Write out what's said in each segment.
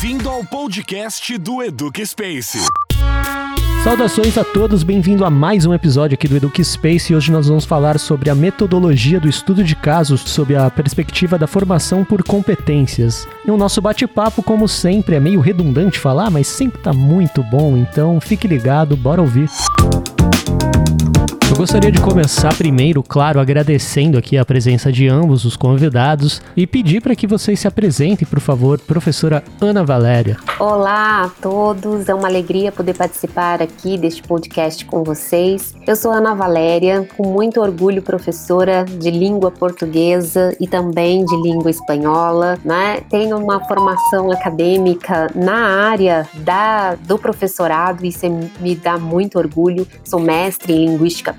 Bem-vindo ao podcast do Educa Space. Saudações a todos, bem-vindo a mais um episódio aqui do Eduque Space e hoje nós vamos falar sobre a metodologia do estudo de casos sob a perspectiva da formação por competências. E o nosso bate-papo, como sempre, é meio redundante falar, mas sempre tá muito bom, então fique ligado, bora ouvir. Eu gostaria de começar primeiro, claro, agradecendo aqui a presença de ambos os convidados e pedir para que vocês se apresentem, por favor, professora Ana Valéria. Olá a todos, é uma alegria poder participar aqui deste podcast com vocês. Eu sou Ana Valéria, com muito orgulho professora de língua portuguesa e também de língua espanhola, né? Tenho uma formação acadêmica na área da, do professorado, isso é, me dá muito orgulho. Sou mestre em linguística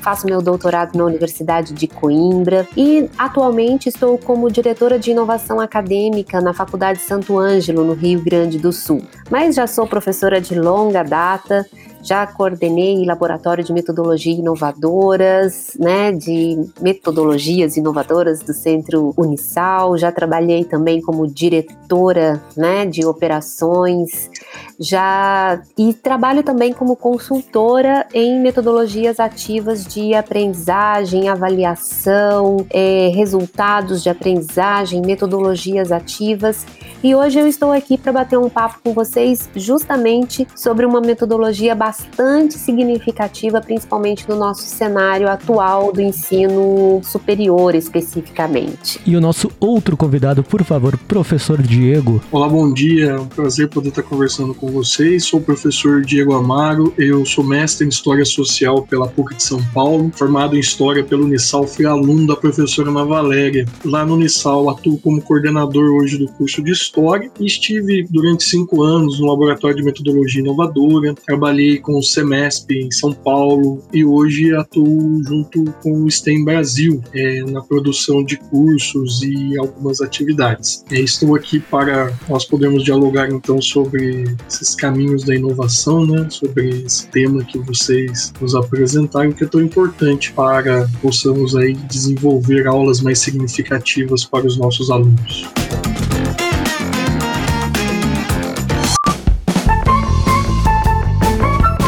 faço meu doutorado na Universidade de Coimbra e atualmente estou como diretora de inovação acadêmica na Faculdade Santo Ângelo, no Rio Grande do Sul. Mas já sou professora de longa data, já coordenei laboratório de metodologia inovadoras, né, de metodologias inovadoras do Centro Unisal, já trabalhei também como diretora, né, de operações, já e trabalho também como consultora em metodologias ativas de aprendizagem, avaliação, é, resultados de aprendizagem, metodologias ativas. E hoje eu estou aqui para bater um papo com vocês justamente sobre uma metodologia bastante significativa, principalmente no nosso cenário atual do ensino superior, especificamente. E o nosso outro convidado, por favor, professor Diego. Olá, bom dia. É um prazer poder estar conversando com vocês. Sou o professor Diego Amaro. Eu sou mestre em História Social pela PUC de São Paulo, formado em História pelo Unisal. Fui aluno da professora Ana Valéria. Lá no Unisal, atuo como coordenador hoje do curso de História e estive durante cinco anos no Laboratório de Metodologia Inovadora. Trabalhei com o Semesp em São Paulo e hoje atuo junto com o STEM Brasil é, na produção de cursos e algumas atividades. É, estou aqui para nós podermos dialogar então sobre esses caminhos da inovação, né, sobre esse tema que vocês nos apresentaram, que é tão importante para possamos aí desenvolver aulas mais significativas para os nossos alunos.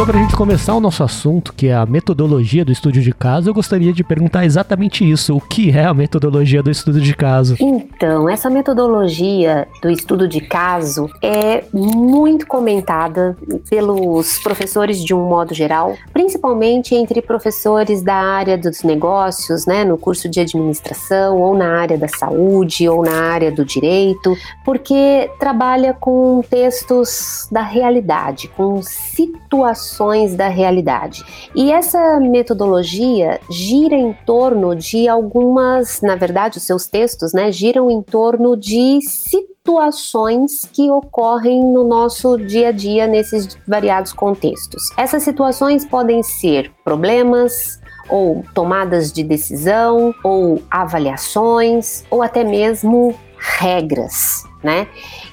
Para a gente começar o nosso assunto, que é a metodologia do estudo de caso, eu gostaria de perguntar exatamente isso: o que é a metodologia do estudo de caso? Então, essa metodologia do estudo de caso é muito comentada pelos professores de um modo geral, principalmente entre professores da área dos negócios, né, no curso de administração, ou na área da saúde, ou na área do direito, porque trabalha com textos da realidade, com situações da realidade. E essa metodologia gira em torno de algumas, na verdade, os seus textos, né, giram em torno de situações que ocorrem no nosso dia a dia nesses variados contextos. Essas situações podem ser problemas, ou tomadas de decisão, ou avaliações, ou até mesmo regras, né?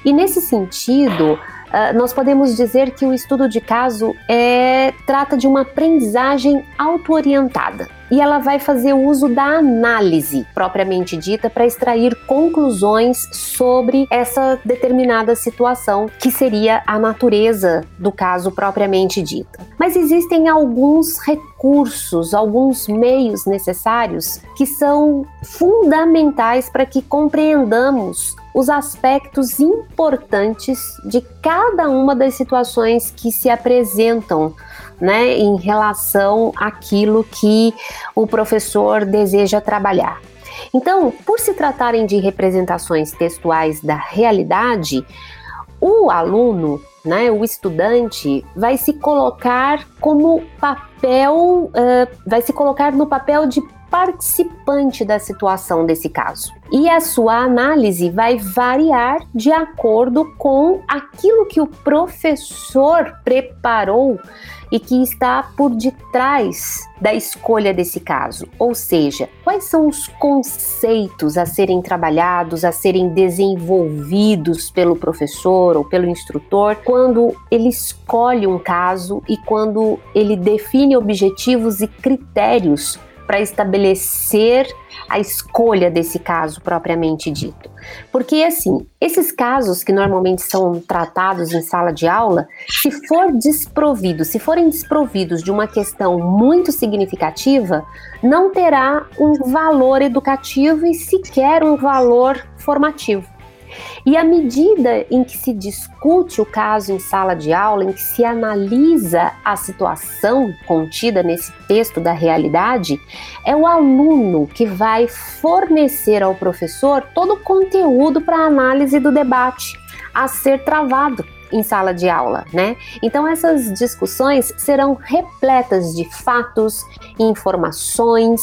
E nesse sentido, Uh, nós podemos dizer que o estudo de caso é, trata de uma aprendizagem auto-orientada e ela vai fazer uso da análise propriamente dita para extrair conclusões sobre essa determinada situação, que seria a natureza do caso propriamente dita. Mas existem alguns recursos, alguns meios necessários que são fundamentais para que compreendamos os aspectos importantes de cada uma das situações que se apresentam né, em relação àquilo que o professor deseja trabalhar. Então, por se tratarem de representações textuais da realidade, o aluno, né, o estudante, vai se colocar como papel, uh, vai se colocar no papel de participante da situação desse caso. E a sua análise vai variar de acordo com aquilo que o professor preparou e que está por detrás da escolha desse caso. Ou seja, quais são os conceitos a serem trabalhados, a serem desenvolvidos pelo professor ou pelo instrutor quando ele escolhe um caso e quando ele define objetivos e critérios para estabelecer a escolha desse caso propriamente dito. Porque, assim, esses casos que normalmente são tratados em sala de aula, se for desprovido, se forem desprovidos de uma questão muito significativa, não terá um valor educativo e sequer um valor formativo. E à medida em que se discute o caso em sala de aula, em que se analisa a situação contida nesse texto da realidade, é o aluno que vai fornecer ao professor todo o conteúdo para a análise do debate a ser travado em sala de aula, né? Então essas discussões serão repletas de fatos, informações,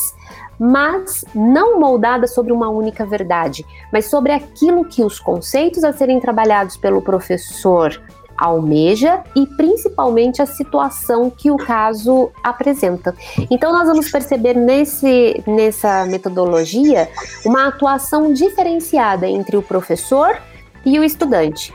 mas não moldada sobre uma única verdade, mas sobre aquilo que os conceitos a serem trabalhados pelo professor almeja e principalmente a situação que o caso apresenta. Então nós vamos perceber nesse, nessa metodologia uma atuação diferenciada entre o professor e o estudante.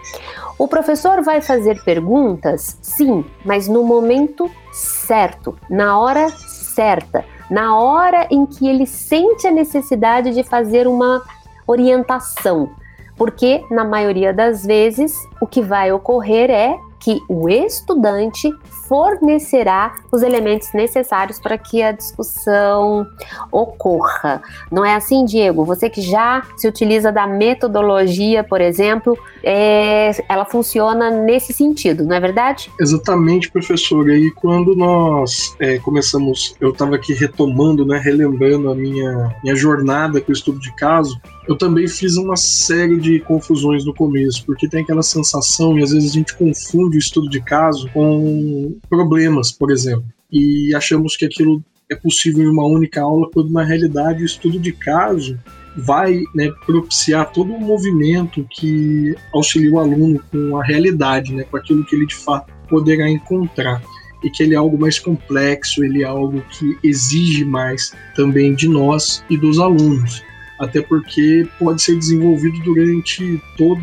O professor vai fazer perguntas, sim, mas no momento certo, na hora certa na hora em que ele sente a necessidade de fazer uma orientação. Porque, na maioria das vezes, o que vai ocorrer é que o estudante fornecerá os elementos necessários para que a discussão ocorra. Não é assim, Diego? Você que já se utiliza da metodologia, por exemplo, é, ela funciona nesse sentido, não é verdade? Exatamente, professora. E quando nós é, começamos, eu estava aqui retomando, né, relembrando a minha, minha jornada com o estudo de caso, eu também fiz uma série de confusões no começo, porque tem aquela sensação, e às vezes a gente confunde o estudo de caso com problemas, por exemplo, e achamos que aquilo é possível em uma única aula, quando na realidade o estudo de caso vai né, propiciar todo um movimento que auxilia o aluno com a realidade, né, com aquilo que ele de fato poderá encontrar. E que ele é algo mais complexo, ele é algo que exige mais também de nós e dos alunos até porque pode ser desenvolvido durante toda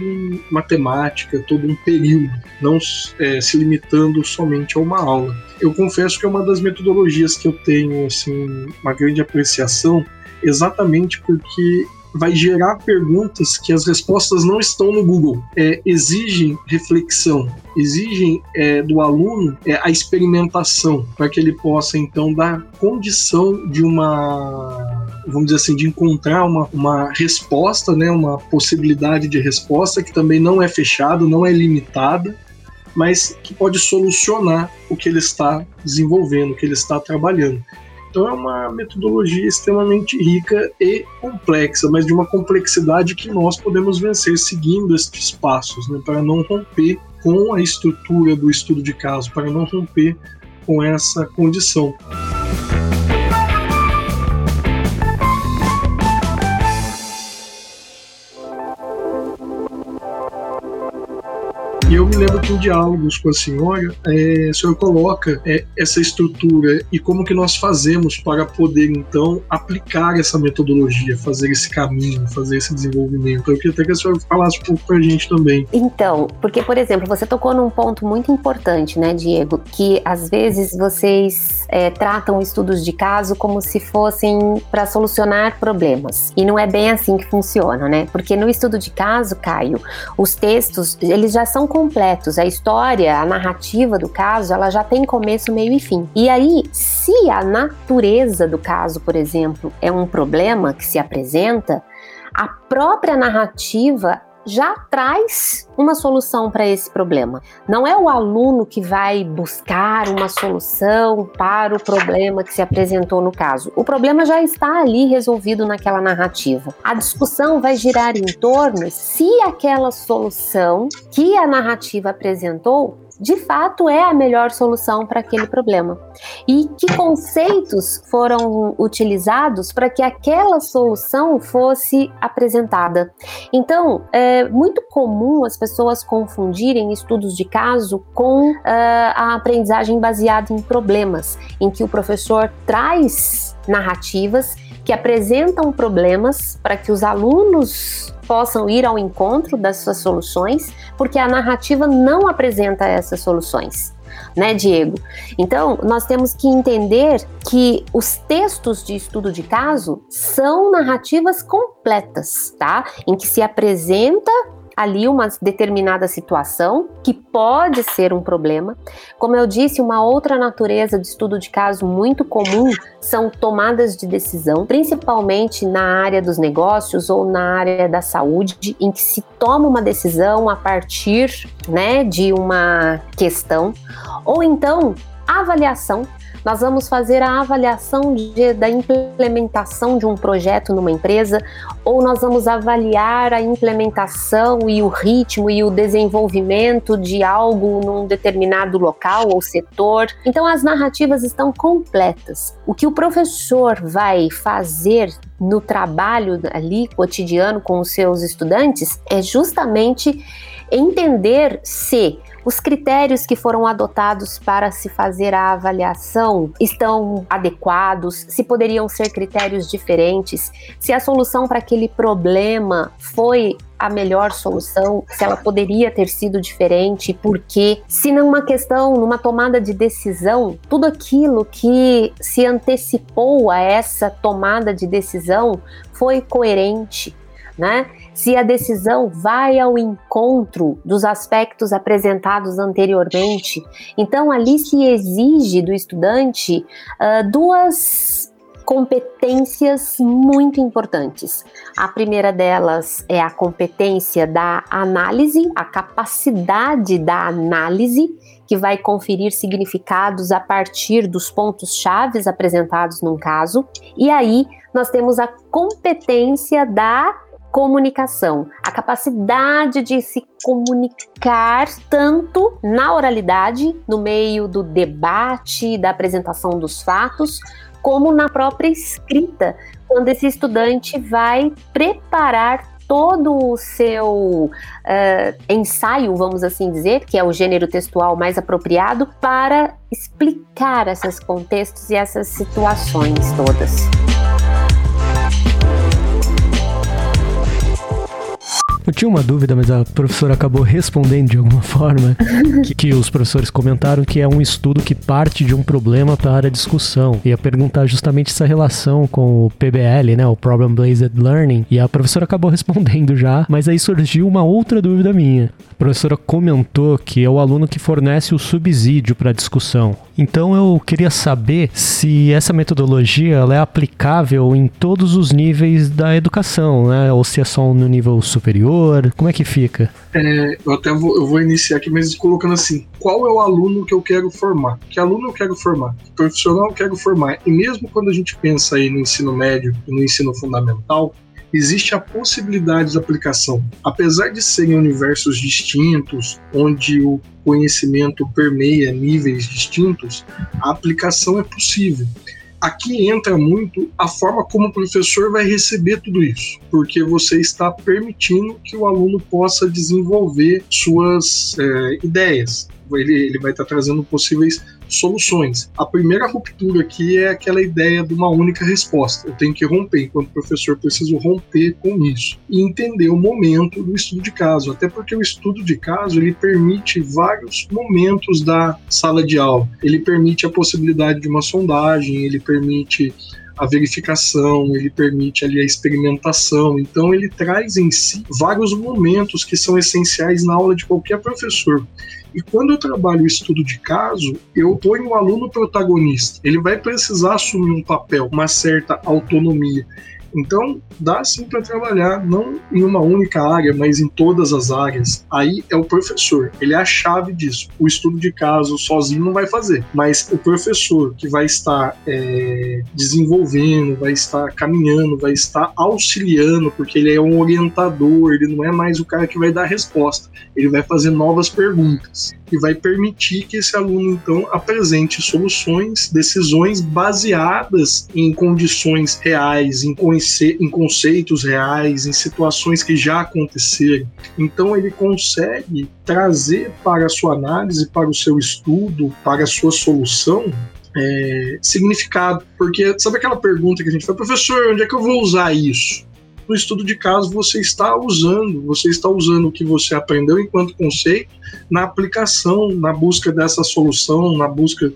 uma temática, todo um período, não é, se limitando somente a uma aula. Eu confesso que é uma das metodologias que eu tenho assim uma grande apreciação, exatamente porque vai gerar perguntas que as respostas não estão no Google. É, exigem reflexão, exigem é, do aluno é, a experimentação para que ele possa então dar condição de uma vamos dizer assim, de encontrar uma, uma resposta, né, uma possibilidade de resposta que também não é fechada, não é limitada, mas que pode solucionar o que ele está desenvolvendo, o que ele está trabalhando. Então é uma metodologia extremamente rica e complexa, mas de uma complexidade que nós podemos vencer seguindo estes passos, né, para não romper com a estrutura do estudo de caso, para não romper com essa condição. ले Em diálogos com a senhora, é, a senhora coloca é, essa estrutura e como que nós fazemos para poder, então, aplicar essa metodologia, fazer esse caminho, fazer esse desenvolvimento. Eu queria até que a senhora falasse um pouco para a gente também. Então, porque, por exemplo, você tocou num ponto muito importante, né, Diego, que às vezes vocês é, tratam estudos de caso como se fossem para solucionar problemas. E não é bem assim que funciona, né? Porque no estudo de caso, Caio, os textos, eles já são completos. A história, a narrativa do caso, ela já tem começo, meio e fim. E aí, se a natureza do caso, por exemplo, é um problema que se apresenta, a própria narrativa já traz uma solução para esse problema. Não é o aluno que vai buscar uma solução para o problema que se apresentou no caso. O problema já está ali resolvido naquela narrativa. A discussão vai girar em torno se aquela solução que a narrativa apresentou de fato é a melhor solução para aquele problema. E que conceitos foram utilizados para que aquela solução fosse apresentada. Então, é muito comum as pessoas confundirem estudos de caso com uh, a aprendizagem baseada em problemas, em que o professor traz narrativas que apresentam problemas para que os alunos possam ir ao encontro das suas soluções, porque a narrativa não apresenta essas soluções. né, Diego? Então, nós temos que entender que os textos de estudo de caso são narrativas completas, tá? Em que se apresenta ali uma determinada situação que pode ser um problema. Como eu disse, uma outra natureza de estudo de caso muito comum são tomadas de decisão, principalmente na área dos negócios ou na área da saúde, em que se toma uma decisão a partir, né, de uma questão, ou então avaliação nós vamos fazer a avaliação de, da implementação de um projeto numa empresa, ou nós vamos avaliar a implementação e o ritmo e o desenvolvimento de algo num determinado local ou setor. Então, as narrativas estão completas. O que o professor vai fazer no trabalho ali cotidiano com os seus estudantes é justamente entender se os critérios que foram adotados para se fazer a avaliação estão adequados? Se poderiam ser critérios diferentes? Se a solução para aquele problema foi a melhor solução, se ela poderia ter sido diferente, por quê? Se numa questão, numa tomada de decisão, tudo aquilo que se antecipou a essa tomada de decisão foi coerente, né? Se a decisão vai ao encontro dos aspectos apresentados anteriormente. Então, ali se exige do estudante uh, duas competências muito importantes. A primeira delas é a competência da análise, a capacidade da análise, que vai conferir significados a partir dos pontos chaves apresentados num caso. E aí nós temos a competência da comunicação, a capacidade de se comunicar tanto na oralidade, no meio do debate, da apresentação dos fatos, como na própria escrita, quando esse estudante vai preparar todo o seu uh, ensaio, vamos assim dizer, que é o gênero textual mais apropriado, para explicar esses contextos e essas situações todas. Tinha uma dúvida, mas a professora acabou respondendo de alguma forma que, que, os professores comentaram que é um estudo que parte de um problema para a discussão. Ia perguntar justamente essa relação com o PBL, né, o Problem Based Learning, e a professora acabou respondendo já, mas aí surgiu uma outra dúvida minha. A professora comentou que é o aluno que fornece o subsídio para a discussão. Então eu queria saber se essa metodologia ela é aplicável em todos os níveis da educação, né? Ou se é só no nível superior, como é que fica? É, eu até vou, eu vou iniciar aqui, mas colocando assim: qual é o aluno que eu quero formar? Que aluno eu quero formar? Que profissional eu quero formar? E mesmo quando a gente pensa aí no ensino médio e no ensino fundamental, existe a possibilidade de aplicação. Apesar de serem universos distintos, onde o conhecimento permeia níveis distintos, a aplicação é possível. Aqui entra muito a forma como o professor vai receber tudo isso, porque você está permitindo que o aluno possa desenvolver suas é, ideias. Ele, ele vai estar trazendo possíveis soluções. A primeira ruptura aqui é aquela ideia de uma única resposta. Eu tenho que romper, enquanto professor, preciso romper com isso e entender o momento do estudo de caso, até porque o estudo de caso ele permite vários momentos da sala de aula. Ele permite a possibilidade de uma sondagem, ele permite a verificação, ele permite ali a experimentação. Então ele traz em si vários momentos que são essenciais na aula de qualquer professor. E quando eu trabalho o estudo de caso, eu ponho o aluno protagonista. Ele vai precisar assumir um papel, uma certa autonomia. Então, dá sim para trabalhar, não em uma única área, mas em todas as áreas. Aí é o professor, ele é a chave disso. O estudo de caso sozinho não vai fazer, mas o professor que vai estar é, desenvolvendo, vai estar caminhando, vai estar auxiliando, porque ele é um orientador, ele não é mais o cara que vai dar resposta, ele vai fazer novas perguntas e vai permitir que esse aluno então apresente soluções, decisões baseadas em condições reais, em, em conceitos reais, em situações que já aconteceram. Então ele consegue trazer para a sua análise, para o seu estudo, para a sua solução é, significado. Porque sabe aquela pergunta que a gente fala, professor, onde é que eu vou usar isso? no estudo de caso você está usando, você está usando o que você aprendeu enquanto conceito na aplicação, na busca dessa solução, na busca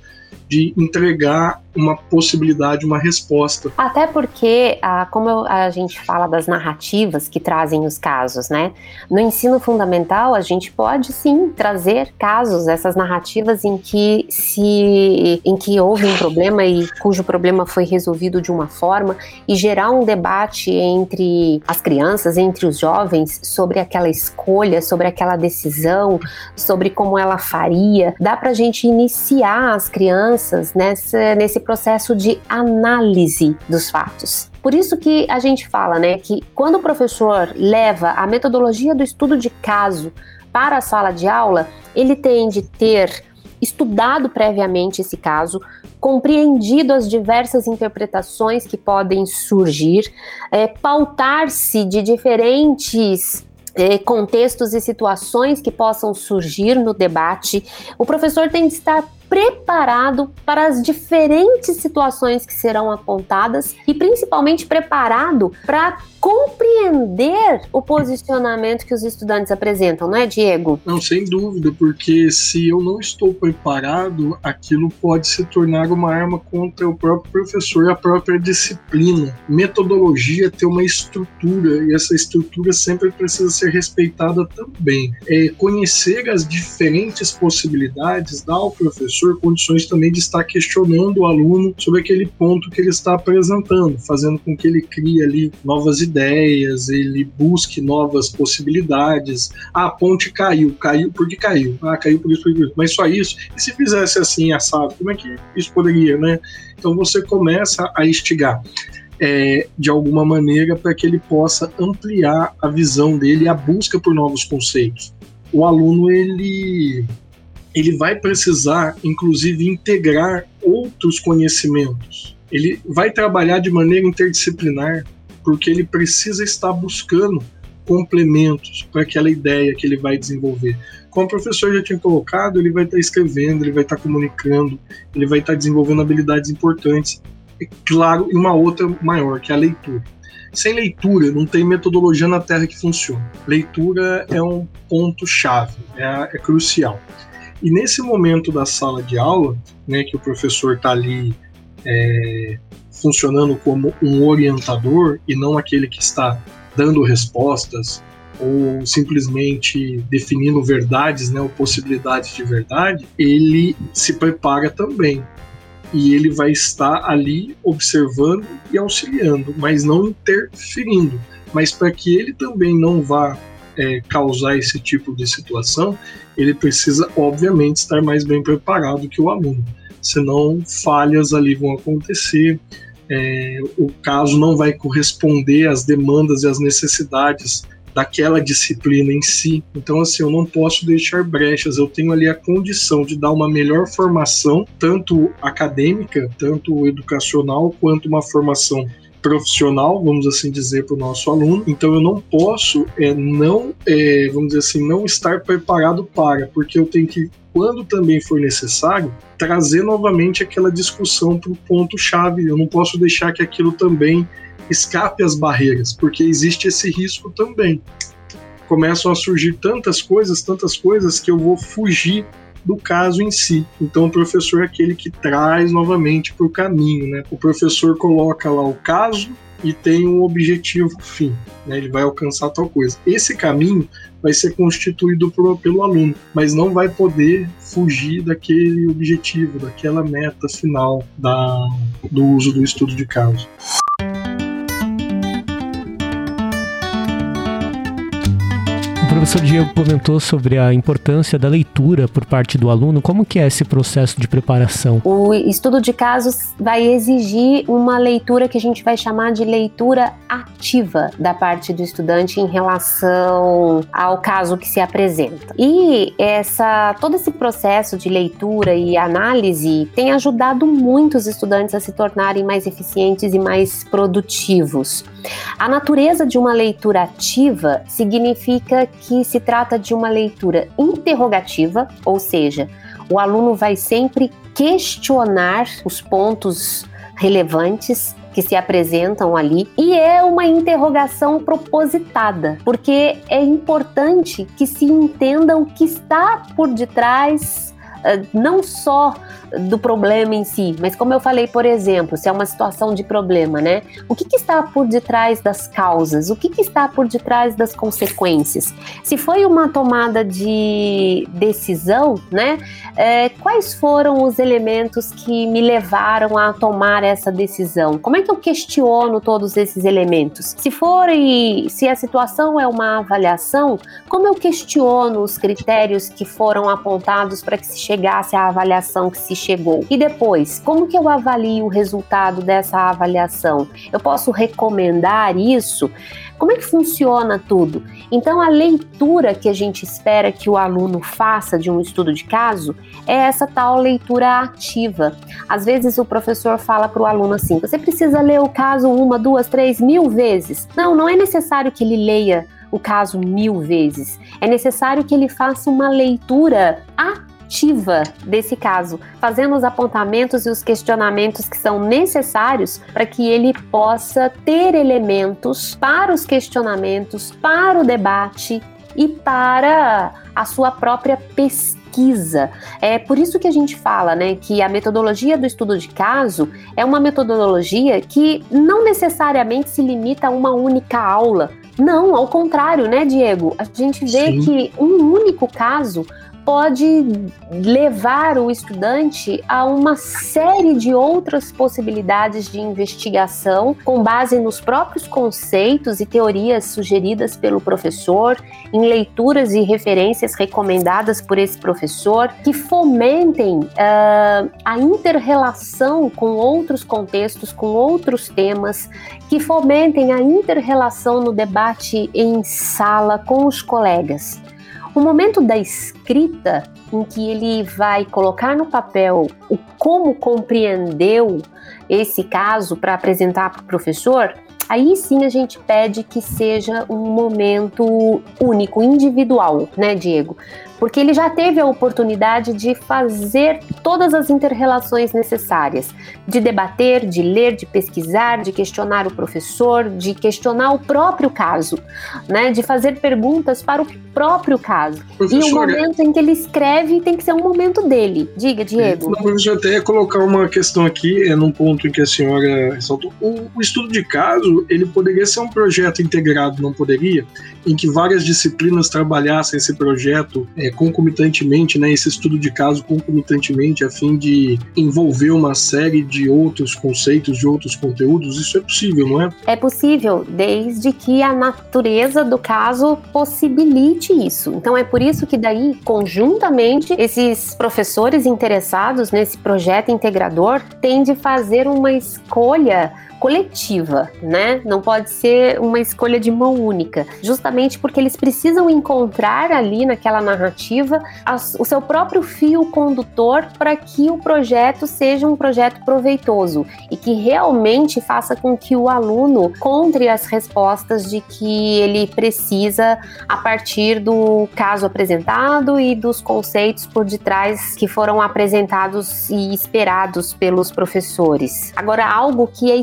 de entregar uma possibilidade, uma resposta. Até porque, ah, como a gente fala das narrativas que trazem os casos, né? No ensino fundamental, a gente pode sim trazer casos, essas narrativas em que se, em que houve um problema e cujo problema foi resolvido de uma forma e gerar um debate entre as crianças, entre os jovens sobre aquela escolha, sobre aquela decisão, sobre como ela faria. Dá para a gente iniciar as crianças crianças nessa, nesse processo de análise dos fatos. Por isso que a gente fala, né, que quando o professor leva a metodologia do estudo de caso para a sala de aula, ele tem de ter estudado previamente esse caso, compreendido as diversas interpretações que podem surgir, é, pautar-se de diferentes é, contextos e situações que possam surgir no debate. O professor tem de estar preparado para as diferentes situações que serão apontadas e principalmente preparado para compreender o posicionamento que os estudantes apresentam, não é, Diego? Não, sem dúvida, porque se eu não estou preparado, aquilo pode se tornar uma arma contra o próprio professor e a própria disciplina. Metodologia tem uma estrutura e essa estrutura sempre precisa ser respeitada também. É conhecer as diferentes possibilidades dá ao professor condições também de estar questionando o aluno sobre aquele ponto que ele está apresentando, fazendo com que ele crie ali novas ideias, ele busque novas possibilidades. Ah, a ponte caiu, caiu porque caiu. Ah, caiu por isso, por isso. Mas só isso. E se fizesse assim, assado, como é que isso poderia, né? Então você começa a instigar. É, de alguma maneira para que ele possa ampliar a visão dele e a busca por novos conceitos. O aluno ele ele vai precisar, inclusive, integrar outros conhecimentos. Ele vai trabalhar de maneira interdisciplinar porque ele precisa estar buscando complementos para aquela ideia que ele vai desenvolver. Como o professor já tinha colocado, ele vai estar escrevendo, ele vai estar comunicando, ele vai estar desenvolvendo habilidades importantes. E, claro, e uma outra maior, que é a leitura. Sem leitura, não tem metodologia na Terra que funcione. Leitura é um ponto-chave, é, é crucial. E nesse momento da sala de aula, né, que o professor está ali é, funcionando como um orientador e não aquele que está dando respostas ou simplesmente definindo verdades, né, ou possibilidades de verdade, ele se prepara também. E ele vai estar ali observando e auxiliando, mas não interferindo. Mas para que ele também não vá é, causar esse tipo de situação, ele precisa, obviamente, estar mais bem preparado que o aluno. Senão, falhas ali vão acontecer, é, o caso não vai corresponder às demandas e às necessidades daquela disciplina em si. Então, assim, eu não posso deixar brechas, eu tenho ali a condição de dar uma melhor formação, tanto acadêmica, tanto educacional, quanto uma formação profissional, vamos assim dizer, para o nosso aluno. Então eu não posso é, não, é, vamos dizer assim, não estar preparado para, porque eu tenho que, quando também for necessário, trazer novamente aquela discussão para o ponto chave. Eu não posso deixar que aquilo também escape as barreiras, porque existe esse risco também. Começam a surgir tantas coisas, tantas coisas que eu vou fugir do caso em si. Então, o professor é aquele que traz novamente para o caminho. Né? O professor coloca lá o caso e tem um objetivo fim, né? ele vai alcançar tal coisa. Esse caminho vai ser constituído por, pelo aluno, mas não vai poder fugir daquele objetivo, daquela meta final da, do uso do estudo de caso. Professor Diego comentou sobre a importância da leitura por parte do aluno. Como que é esse processo de preparação? O estudo de casos vai exigir uma leitura que a gente vai chamar de leitura ativa da parte do estudante em relação ao caso que se apresenta. E essa todo esse processo de leitura e análise tem ajudado muito os estudantes a se tornarem mais eficientes e mais produtivos. A natureza de uma leitura ativa significa que se trata de uma leitura interrogativa, ou seja, o aluno vai sempre questionar os pontos relevantes que se apresentam ali e é uma interrogação propositada, porque é importante que se entenda o que está por detrás não só do problema em si, mas como eu falei, por exemplo, se é uma situação de problema, né? O que, que está por detrás das causas? O que, que está por detrás das consequências? Se foi uma tomada de decisão, né? É, quais foram os elementos que me levaram a tomar essa decisão? Como é que eu questiono todos esses elementos? Se for e se a situação é uma avaliação, como eu questiono os critérios que foram apontados para que se chegasse à avaliação que se chegou. E depois, como que eu avalio o resultado dessa avaliação? Eu posso recomendar isso? Como é que funciona tudo? Então, a leitura que a gente espera que o aluno faça de um estudo de caso é essa tal leitura ativa. Às vezes, o professor fala para o aluno assim: você precisa ler o caso uma, duas, três, mil vezes. Não, não é necessário que ele leia o caso mil vezes. É necessário que ele faça uma leitura ativa ativa desse caso, fazendo os apontamentos e os questionamentos que são necessários para que ele possa ter elementos para os questionamentos, para o debate e para a sua própria pesquisa. É por isso que a gente fala, né, que a metodologia do estudo de caso é uma metodologia que não necessariamente se limita a uma única aula. Não, ao contrário, né, Diego? A gente vê Sim. que um único caso pode levar o estudante a uma série de outras possibilidades de investigação com base nos próprios conceitos e teorias sugeridas pelo professor, em leituras e referências recomendadas por esse professor, que fomentem uh, a interrelação com outros contextos, com outros temas, que fomentem a interrelação no debate em sala com os colegas. O momento da escrita, em que ele vai colocar no papel o como compreendeu esse caso para apresentar para o professor, aí sim a gente pede que seja um momento único, individual, né, Diego? Porque ele já teve a oportunidade de fazer todas as interrelações necessárias, de debater, de ler, de pesquisar, de questionar o professor, de questionar o próprio caso, né, de fazer perguntas para o próprio caso. E o momento em que ele escreve tem que ser um momento dele. Diga, Diego. Não, eu até ia colocar uma questão aqui, é num ponto em que a senhora ressaltou. O, o estudo de caso, ele poderia ser um projeto integrado, não poderia? Em que várias disciplinas trabalhassem esse projeto é, concomitantemente, né, esse estudo de caso concomitantemente, a fim de envolver uma série de outros conceitos, de outros conteúdos, isso é possível, não é? É possível, desde que a natureza do caso possibilite isso. Então é por isso que daí, conjuntamente, esses professores interessados nesse projeto integrador têm de fazer uma escolha coletiva, né? Não pode ser uma escolha de mão única, justamente porque eles precisam encontrar ali naquela narrativa as, o seu próprio fio condutor para que o projeto seja um projeto proveitoso e que realmente faça com que o aluno encontre as respostas de que ele precisa a partir do caso apresentado e dos conceitos por detrás que foram apresentados e esperados pelos professores. Agora, algo que é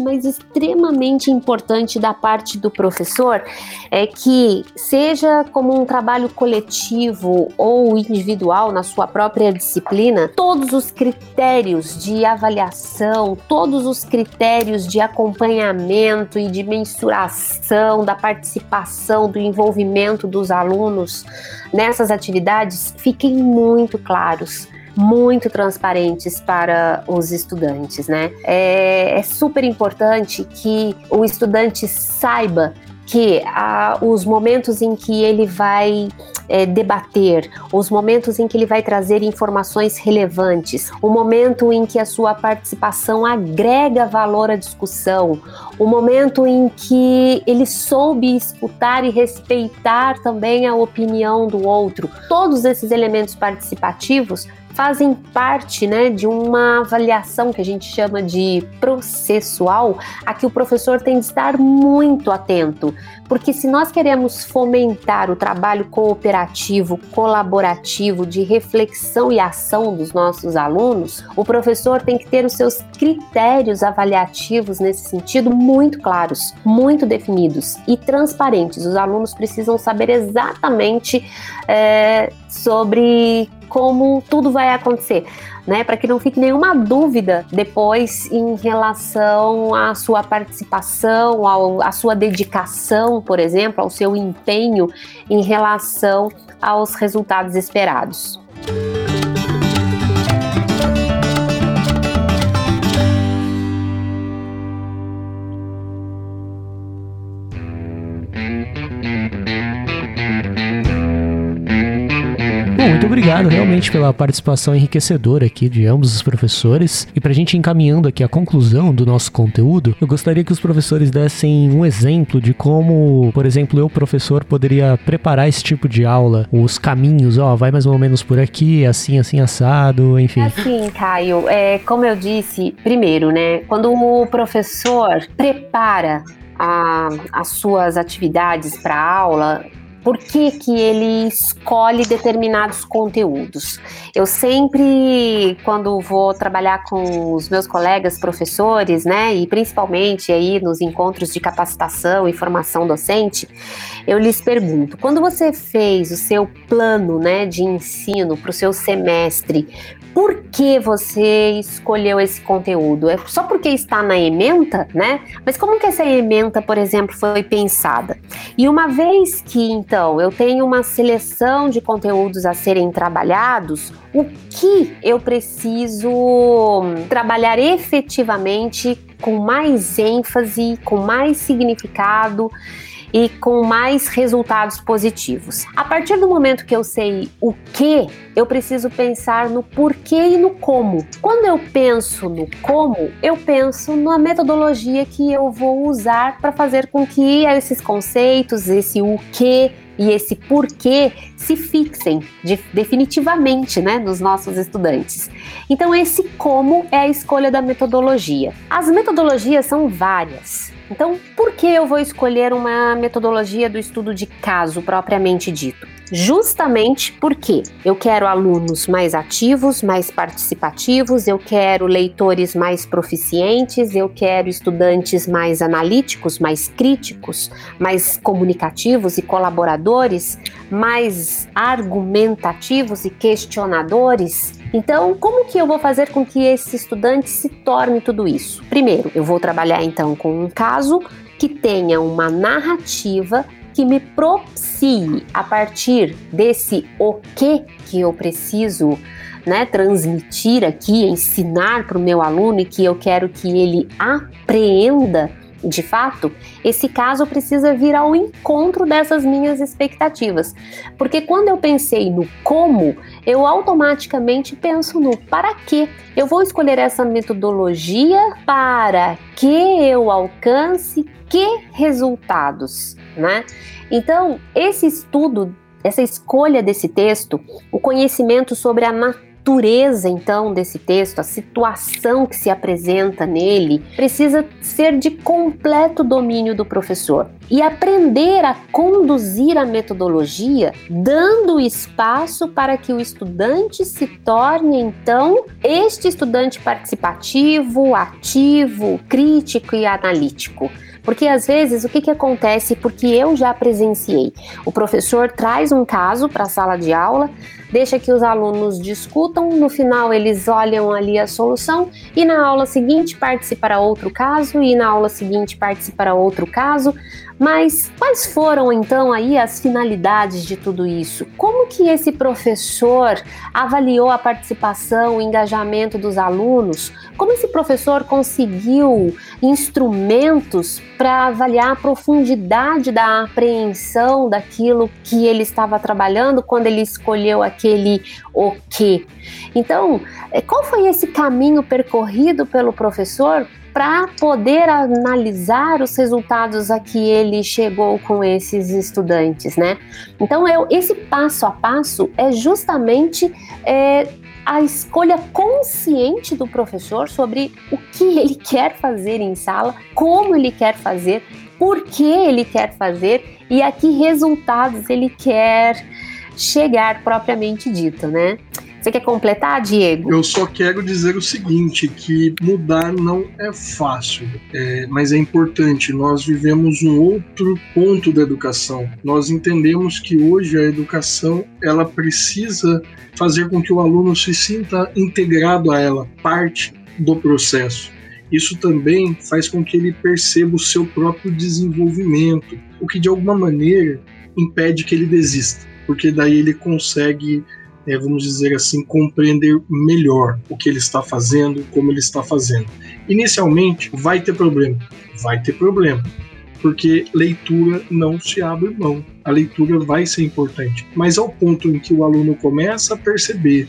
mas extremamente importante da parte do professor é que, seja como um trabalho coletivo ou individual na sua própria disciplina, todos os critérios de avaliação, todos os critérios de acompanhamento e de mensuração da participação, do envolvimento dos alunos nessas atividades fiquem muito claros muito transparentes para os estudantes, né? É, é super importante que o estudante saiba que ah, os momentos em que ele vai é, debater, os momentos em que ele vai trazer informações relevantes, o momento em que a sua participação agrega valor à discussão, o momento em que ele soube escutar e respeitar também a opinião do outro, todos esses elementos participativos fazem parte né, de uma avaliação que a gente chama de processual, a que o professor tem de estar muito atento, Porque se nós queremos fomentar o trabalho cooperativo, colaborativo, de reflexão e ação dos nossos alunos, o professor tem que ter os seus critérios avaliativos nesse sentido muito claros, muito definidos e transparentes. Os alunos precisam saber exatamente é, sobre como tudo vai acontecer né, para que não fique nenhuma dúvida depois em relação à sua participação, ao, à sua dedicação, por exemplo, ao seu empenho em relação aos resultados esperados. Obrigado realmente pela participação enriquecedora aqui de ambos os professores. E para a gente encaminhando aqui a conclusão do nosso conteúdo, eu gostaria que os professores dessem um exemplo de como, por exemplo, eu, professor, poderia preparar esse tipo de aula, os caminhos, ó, vai mais ou menos por aqui, assim, assim, assado, enfim. Assim, Caio, é, como eu disse, primeiro, né, quando o professor prepara a, as suas atividades para aula, por que, que ele escolhe determinados conteúdos. Eu sempre, quando vou trabalhar com os meus colegas professores, né, e principalmente aí nos encontros de capacitação e formação docente, eu lhes pergunto: quando você fez o seu plano, né, de ensino para o seu semestre, por que você escolheu esse conteúdo? É só porque está na ementa, né? Mas como que essa ementa, por exemplo, foi pensada? E uma vez que então eu tenho uma seleção de conteúdos a serem trabalhados, o que eu preciso trabalhar efetivamente com mais ênfase, com mais significado? E com mais resultados positivos. A partir do momento que eu sei o que, eu preciso pensar no porquê e no como. Quando eu penso no como, eu penso na metodologia que eu vou usar para fazer com que esses conceitos, esse o que e esse porquê se fixem de, definitivamente né, nos nossos estudantes. Então, esse como é a escolha da metodologia. As metodologias são várias. Então, por que eu vou escolher uma metodologia do estudo de caso propriamente dito? Justamente porque eu quero alunos mais ativos, mais participativos, eu quero leitores mais proficientes, eu quero estudantes mais analíticos, mais críticos, mais comunicativos e colaboradores, mais argumentativos e questionadores. Então, como que eu vou fazer com que esse estudante se torne tudo isso? Primeiro, eu vou trabalhar então com um caso que tenha uma narrativa que me propicie a partir desse o que que eu preciso né, transmitir aqui, ensinar para o meu aluno e que eu quero que ele apreenda de fato, esse caso precisa vir ao encontro dessas minhas expectativas. Porque quando eu pensei no como, eu automaticamente penso no para quê. Eu vou escolher essa metodologia para que eu alcance que resultados, né? Então, esse estudo essa escolha desse texto, o conhecimento sobre a natureza natureza, então, desse texto, a situação que se apresenta nele, precisa ser de completo domínio do professor. E aprender a conduzir a metodologia, dando espaço para que o estudante se torne, então, este estudante participativo, ativo, crítico e analítico. Porque às vezes o que, que acontece, porque eu já presenciei, o professor traz um caso para a sala de aula, deixa que os alunos discutam, no final eles olham ali a solução e na aula seguinte parte para outro caso e na aula seguinte parte para outro caso. Mas quais foram então aí as finalidades de tudo isso? Como que esse professor avaliou a participação, o engajamento dos alunos? Como esse professor conseguiu instrumentos para avaliar a profundidade da apreensão daquilo que ele estava trabalhando quando ele escolheu aquele o que? Então, eh, qual foi esse caminho percorrido pelo professor para poder analisar os resultados a que ele chegou com esses estudantes, né? Então, eu, esse passo a passo é justamente é, a escolha consciente do professor sobre o que ele quer fazer em sala, como ele quer fazer por que ele quer fazer e a que resultados ele quer chegar propriamente dito, né? Você quer completar, Diego? Eu só quero dizer o seguinte, que mudar não é fácil, é, mas é importante. Nós vivemos um outro ponto da educação. Nós entendemos que hoje a educação ela precisa fazer com que o aluno se sinta integrado a ela, parte do processo. Isso também faz com que ele perceba o seu próprio desenvolvimento, o que de alguma maneira impede que ele desista, porque daí ele consegue é, vamos dizer assim, compreender melhor o que ele está fazendo, como ele está fazendo. Inicialmente, vai ter problema, vai ter problema, porque leitura não se abre mão. A leitura vai ser importante, mas ao ponto em que o aluno começa a perceber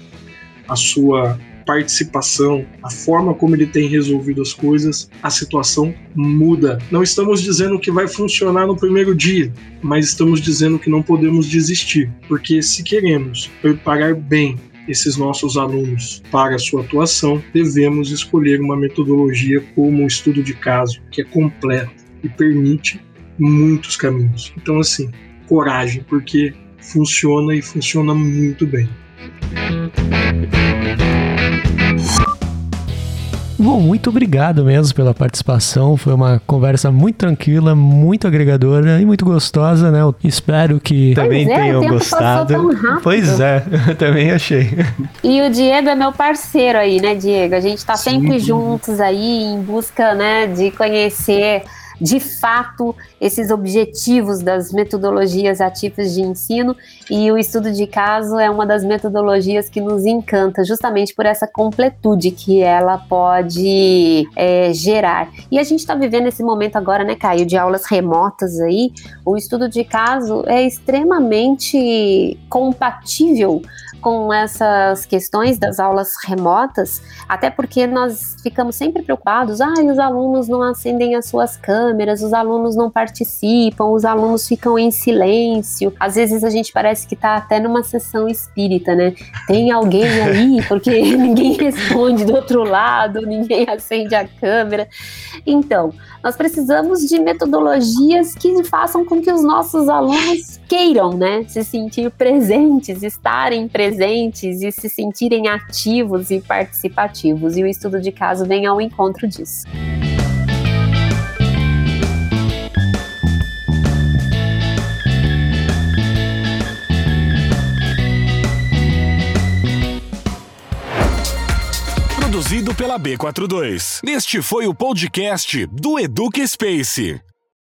a sua participação, a forma como ele tem resolvido as coisas, a situação muda. Não estamos dizendo que vai funcionar no primeiro dia, mas estamos dizendo que não podemos desistir, porque se queremos preparar bem esses nossos alunos para sua atuação, devemos escolher uma metodologia como o estudo de caso, que é completa e permite muitos caminhos. Então, assim, coragem, porque funciona e funciona muito bem. Bom, muito obrigado mesmo pela participação. Foi uma conversa muito tranquila, muito agregadora e muito gostosa, né? Eu espero que pois também é, tenham gostado. Pois é, eu também achei. E o Diego é meu parceiro aí, né, Diego? A gente tá Sim. sempre juntos aí em busca, né, de conhecer de fato esses objetivos das metodologias ativas de ensino e o estudo de caso é uma das metodologias que nos encanta justamente por essa completude que ela pode é, gerar. E a gente está vivendo esse momento agora, né, Caio, de aulas remotas aí. O estudo de caso é extremamente compatível com essas questões das aulas remotas, até porque nós ficamos sempre preocupados, ah, os alunos não acendem as suas câmeras, os alunos não participam, os alunos ficam em silêncio. Às vezes a gente parece que está até numa sessão espírita, né? Tem alguém aí, porque ninguém responde do outro lado, ninguém acende a câmera. Então, nós precisamos de metodologias que façam com que os nossos alunos queiram, né, se sentir presentes, estarem presentes e se sentirem ativos e participativos. E o estudo de caso vem ao encontro disso. Produzido pela B42. Este foi o podcast do Eduque Space.